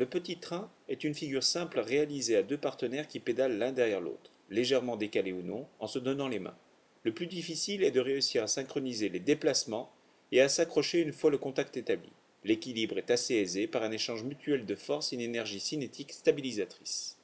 Le petit train est une figure simple réalisée à deux partenaires qui pédalent l'un derrière l'autre, légèrement décalés ou non, en se donnant les mains. Le plus difficile est de réussir à synchroniser les déplacements et à s'accrocher une fois le contact établi. L'équilibre est assez aisé par un échange mutuel de force et une énergie cinétique stabilisatrice.